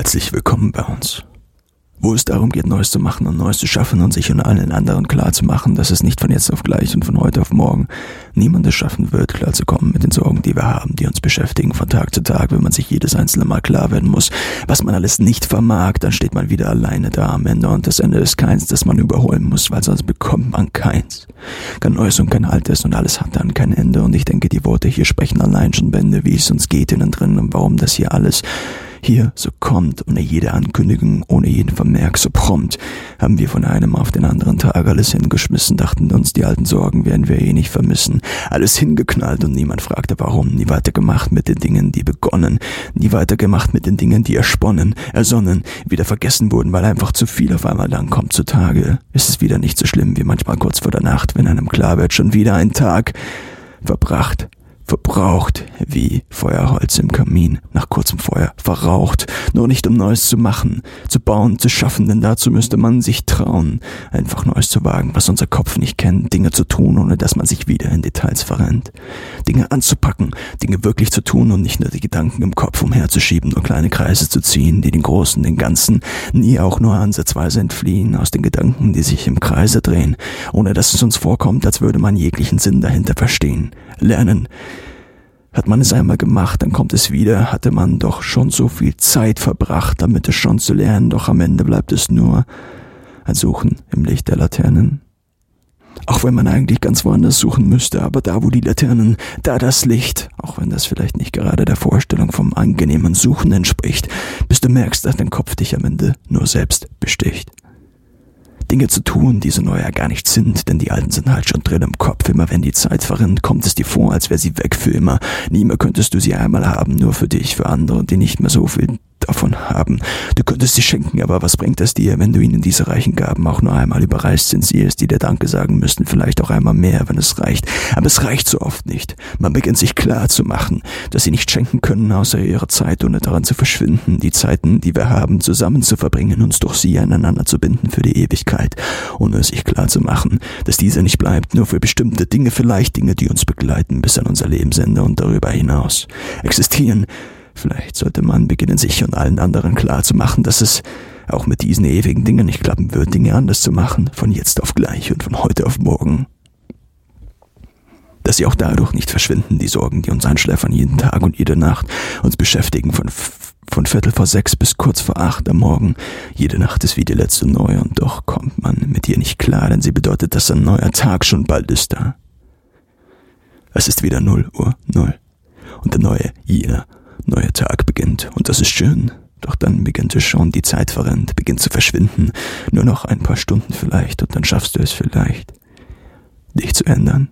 Herzlich willkommen bei uns. Wo es darum geht, Neues zu machen und Neues zu schaffen und sich und allen anderen klar zu machen, dass es nicht von jetzt auf gleich und von heute auf morgen niemand es schaffen wird, klarzukommen mit den Sorgen, die wir haben, die uns beschäftigen von Tag zu Tag, wenn man sich jedes einzelne Mal klar werden muss, was man alles nicht vermag, dann steht man wieder alleine da am Ende und das Ende ist keins, das man überholen muss, weil sonst bekommt man keins. Kein Neues und kein Altes und alles hat dann kein Ende und ich denke, die Worte hier sprechen allein schon Bände, wie es uns geht innen drin und warum das hier alles hier so kommt, ohne jede Ankündigung, ohne jeden Vermerk, so prompt, haben wir von einem auf den anderen Tag alles hingeschmissen, dachten uns, die alten Sorgen werden wir eh nicht vermissen. Alles hingeknallt und niemand fragte warum, nie weitergemacht mit den Dingen, die begonnen, nie weitergemacht mit den Dingen, die ersponnen, ersonnen, wieder vergessen wurden, weil einfach zu viel auf einmal dann kommt zutage. Ist es wieder nicht so schlimm wie manchmal kurz vor der Nacht, wenn einem klar wird, schon wieder ein Tag verbracht verbraucht, wie Feuerholz im Kamin, nach kurzem Feuer, verraucht, nur nicht um Neues zu machen, zu bauen, zu schaffen, denn dazu müsste man sich trauen, einfach Neues zu wagen, was unser Kopf nicht kennt, Dinge zu tun, ohne dass man sich wieder in Details verrennt, Dinge anzupacken, Dinge wirklich zu tun und nicht nur die Gedanken im Kopf umherzuschieben und kleine Kreise zu ziehen, die den Großen, den Ganzen nie auch nur ansatzweise entfliehen, aus den Gedanken, die sich im Kreise drehen, ohne dass es uns vorkommt, als würde man jeglichen Sinn dahinter verstehen, lernen, hat man es einmal gemacht, dann kommt es wieder, hatte man doch schon so viel Zeit verbracht, damit es schon zu lernen, doch am Ende bleibt es nur ein Suchen im Licht der Laternen. Auch wenn man eigentlich ganz woanders suchen müsste, aber da, wo die Laternen, da das Licht, auch wenn das vielleicht nicht gerade der Vorstellung vom angenehmen Suchen entspricht, bis du merkst, dass dein Kopf dich am Ende nur selbst besticht. Dinge zu tun, die so neu ja gar nicht sind, denn die alten sind halt schon drin im Kopf. Immer wenn die Zeit verrinnt, kommt es dir vor, als wäre sie weg für immer. Nie mehr könntest du sie einmal haben, nur für dich, für andere, die nicht mehr so viel davon haben. Du könntest sie schenken, aber was bringt es dir, wenn du ihnen diese reichen Gaben auch nur einmal überreißt sind sie es, die dir Danke sagen müssten, vielleicht auch einmal mehr, wenn es reicht. Aber es reicht so oft nicht. Man beginnt sich klar zu machen, dass sie nicht schenken können, außer ihrer Zeit, ohne daran zu verschwinden, die Zeiten, die wir haben, zusammen zu verbringen, uns durch sie aneinander zu binden für die Ewigkeit, ohne sich klar zu machen, dass diese nicht bleibt, nur für bestimmte Dinge, vielleicht Dinge, die uns begleiten bis an unser Lebensende und darüber hinaus. Existieren Vielleicht sollte man beginnen, sich und allen anderen klar zu machen, dass es auch mit diesen ewigen Dingen nicht klappen wird, Dinge anders zu machen, von jetzt auf gleich und von heute auf morgen. Dass sie auch dadurch nicht verschwinden, die Sorgen, die uns einschläfern jeden Tag und jede Nacht, uns beschäftigen von, von Viertel vor sechs bis kurz vor acht am Morgen. Jede Nacht ist wie die letzte neu und doch kommt man mit ihr nicht klar, denn sie bedeutet, dass ein neuer Tag schon bald ist da. Es ist wieder null Uhr null und der neue, jener neuer Tag beginnt und das ist schön. Doch dann beginnt es schon, die Zeit verrennt, beginnt zu verschwinden. Nur noch ein paar Stunden vielleicht und dann schaffst du es vielleicht, dich zu ändern.